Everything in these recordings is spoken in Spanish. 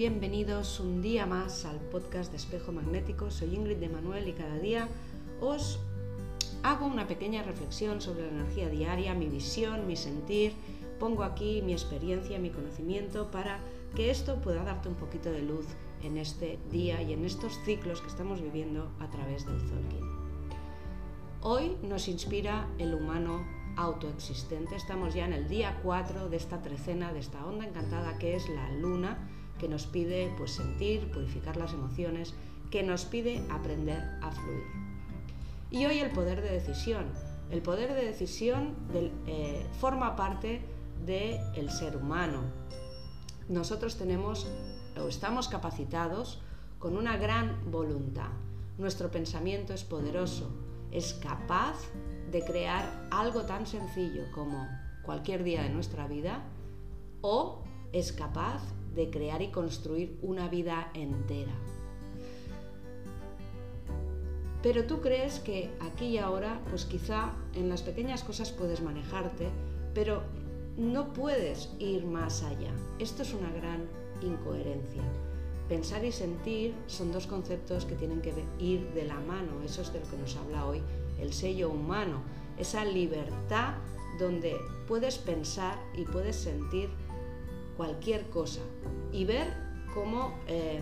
bienvenidos un día más al podcast de Espejo Magnético. Soy Ingrid de Manuel y cada día os hago una pequeña reflexión sobre la energía diaria, mi visión, mi sentir. Pongo aquí mi experiencia, mi conocimiento para que esto pueda darte un poquito de luz en este día y en estos ciclos que estamos viviendo a través del Zolkin. Hoy nos inspira el humano autoexistente. Estamos ya en el día 4 de esta trecena, de esta onda encantada que es la luna que nos pide pues, sentir, purificar las emociones, que nos pide aprender a fluir. Y hoy el poder de decisión. El poder de decisión eh, forma parte del ser humano. Nosotros tenemos o estamos capacitados con una gran voluntad. Nuestro pensamiento es poderoso, es capaz de crear algo tan sencillo como cualquier día de nuestra vida o es capaz de crear y construir una vida entera. Pero tú crees que aquí y ahora, pues quizá en las pequeñas cosas puedes manejarte, pero no puedes ir más allá. Esto es una gran incoherencia. Pensar y sentir son dos conceptos que tienen que ir de la mano, eso es de lo que nos habla hoy el sello humano, esa libertad donde puedes pensar y puedes sentir cualquier cosa y ver cómo eh,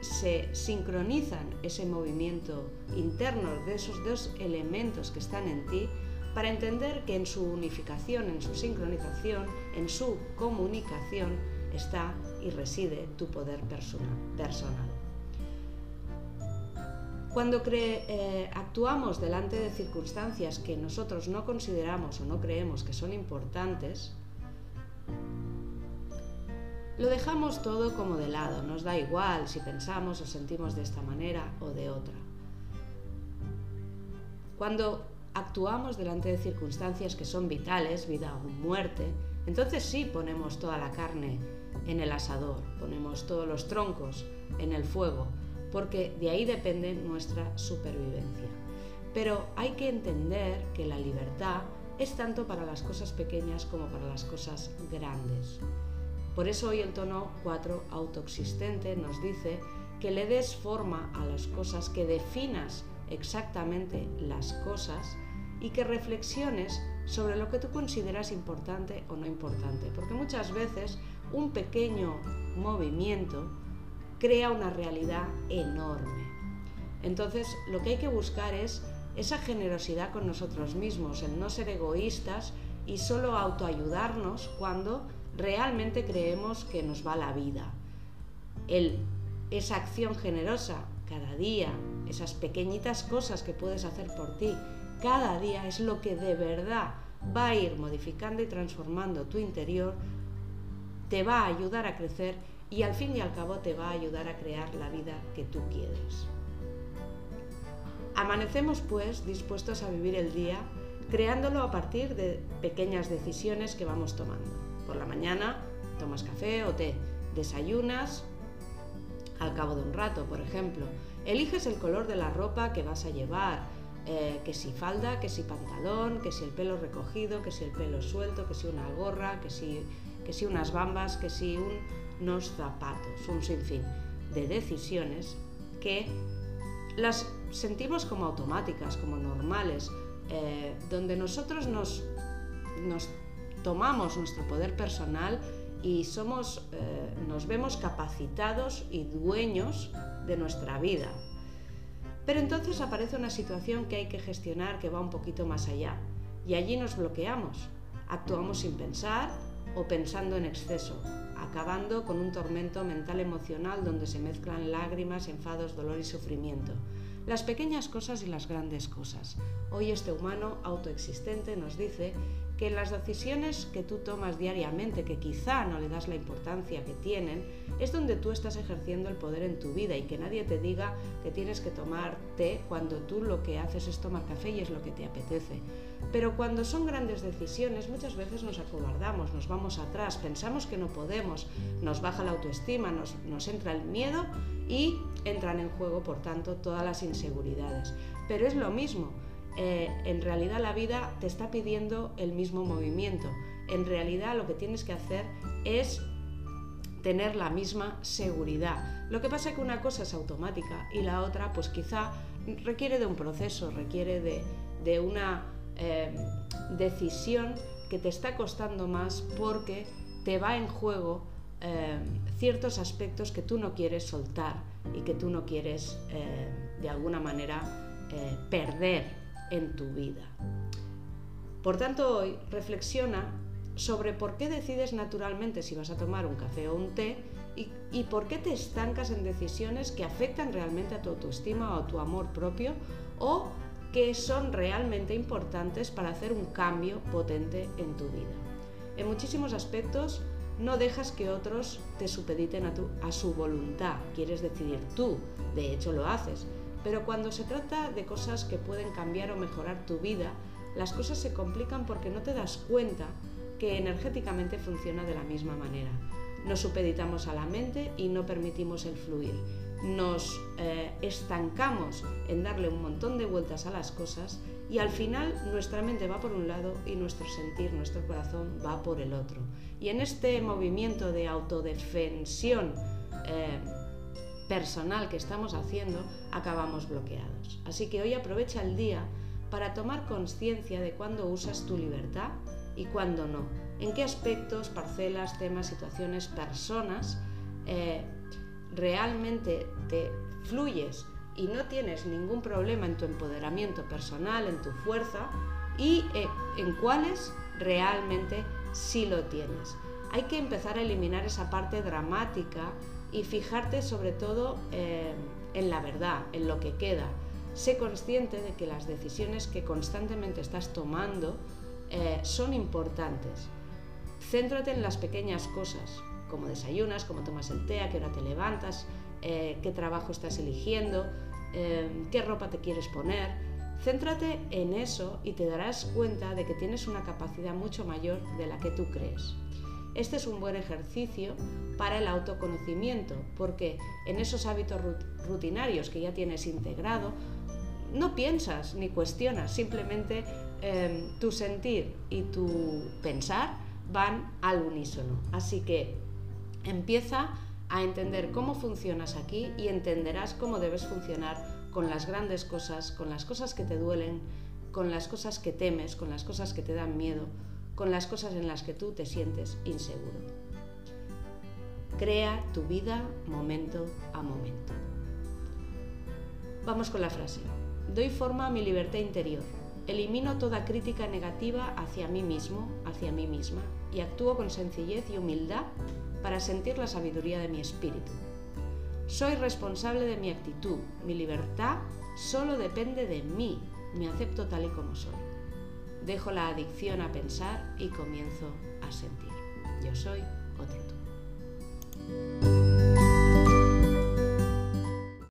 se sincronizan ese movimiento interno de esos dos elementos que están en ti para entender que en su unificación, en su sincronización, en su comunicación está y reside tu poder personal. Cuando eh, actuamos delante de circunstancias que nosotros no consideramos o no creemos que son importantes, lo dejamos todo como de lado, nos da igual si pensamos o sentimos de esta manera o de otra. Cuando actuamos delante de circunstancias que son vitales, vida o muerte, entonces sí ponemos toda la carne en el asador, ponemos todos los troncos en el fuego, porque de ahí depende nuestra supervivencia. Pero hay que entender que la libertad es tanto para las cosas pequeñas como para las cosas grandes. Por eso hoy el tono 4 autoexistente nos dice que le des forma a las cosas, que definas exactamente las cosas y que reflexiones sobre lo que tú consideras importante o no importante. Porque muchas veces un pequeño movimiento crea una realidad enorme. Entonces lo que hay que buscar es esa generosidad con nosotros mismos, el no ser egoístas y solo autoayudarnos cuando realmente creemos que nos va la vida. Esa acción generosa cada día, esas pequeñitas cosas que puedes hacer por ti, cada día es lo que de verdad va a ir modificando y transformando tu interior, te va a ayudar a crecer y al fin y al cabo te va a ayudar a crear la vida que tú quieres. Amanecemos pues dispuestos a vivir el día creándolo a partir de pequeñas decisiones que vamos tomando. Por la mañana tomas café o té, desayunas al cabo de un rato, por ejemplo. Eliges el color de la ropa que vas a llevar, eh, que si falda, que si pantalón, que si el pelo recogido, que si el pelo suelto, que si una gorra, que si, que si unas bambas, que si unos zapatos, un sinfín de decisiones que las sentimos como automáticas, como normales, eh, donde nosotros nos, nos tomamos nuestro poder personal y somos, eh, nos vemos capacitados y dueños de nuestra vida. Pero entonces aparece una situación que hay que gestionar que va un poquito más allá y allí nos bloqueamos, actuamos sin pensar o pensando en exceso, acabando con un tormento mental emocional donde se mezclan lágrimas, enfados, dolor y sufrimiento. Las pequeñas cosas y las grandes cosas. Hoy este humano autoexistente nos dice que las decisiones que tú tomas diariamente, que quizá no le das la importancia que tienen, es donde tú estás ejerciendo el poder en tu vida y que nadie te diga que tienes que tomar té cuando tú lo que haces es tomar café y es lo que te apetece. Pero cuando son grandes decisiones muchas veces nos acobardamos, nos vamos atrás, pensamos que no podemos, nos baja la autoestima, nos, entra el miedo y entran en juego, por tanto, todas las inseguridades. Pero es lo mismo eh, en realidad la vida te está pidiendo el mismo movimiento. En realidad lo que tienes que hacer es tener la misma seguridad. Lo que pasa es que una cosa es automática y la otra pues quizá requiere de un proceso, requiere de, una eh, decisión que te está costando más porque te va en juego eh, ciertos aspectos que tú no quieres soltar y que tú no quieres eh, de alguna manera perder en tu vida. Por tanto, hoy reflexiona sobre por qué decides naturalmente si vas a tomar un café o un té y, por qué te estancas en decisiones que afectan realmente a tu autoestima o a tu amor propio o que son realmente importantes para hacer un cambio potente en tu vida. En muchísimos aspectos no dejas que otros te supediten a, a su voluntad, quieres decidir tú, de hecho lo haces, pero cuando se trata de cosas que pueden cambiar o mejorar tu vida, las cosas se complican porque no te das cuenta que energéticamente funciona de la misma manera. Nos supeditamos a la mente y no permitimos el fluir. Nos eh, estancamos en darle un montón de vueltas a las cosas y al final nuestra mente va por un lado y nuestro sentir, nuestro corazón va por el otro. Y en este movimiento de autodefensión eh, personal que estamos haciendo, acabamos bloqueados. Así que hoy aprovecha el día para tomar conciencia de cuándo usas tu libertad y cuándo no. En qué aspectos, parcelas, temas, situaciones, personas eh, realmente te fluyes y no tienes ningún problema en tu empoderamiento personal, en tu fuerza y eh, en cuáles realmente sí lo tienes. Hay que empezar a eliminar esa parte dramática y fijarte sobre todo eh, en la verdad, en lo que queda. Sé consciente de que las decisiones que constantemente estás tomando son importantes. Céntrate en las pequeñas cosas, como desayunas, cómo tomas el té, a qué hora te levantas, eh, qué trabajo estás eligiendo, eh, qué ropa te quieres poner. Céntrate en eso y te darás cuenta de que tienes una capacidad mucho mayor de la que tú crees. Este es un buen ejercicio para el autoconocimiento, porque en esos hábitos rutinarios que ya tienes integrado, no piensas ni cuestionas, simplemente Em, tu sentir y tu pensar van al unísono. Así que empieza a entender cómo funcionas aquí y entenderás cómo debes funcionar con las grandes cosas, con las cosas que te duelen, con las cosas que temes, con las cosas que te dan miedo, con las cosas en las que tú te sientes inseguro. Crea tu vida momento a momento. Vamos con la frase. Doy forma a mi libertad interior Elimino toda crítica negativa hacia mí mismo, hacia mí misma, y actúo con sencillez y humildad para sentir la sabiduría de mi espíritu. Soy responsable de mi actitud, mi libertad solo depende de mí, me acepto tal y como soy. Dejo la adicción a pensar y comienzo a sentir. Yo soy otro tú.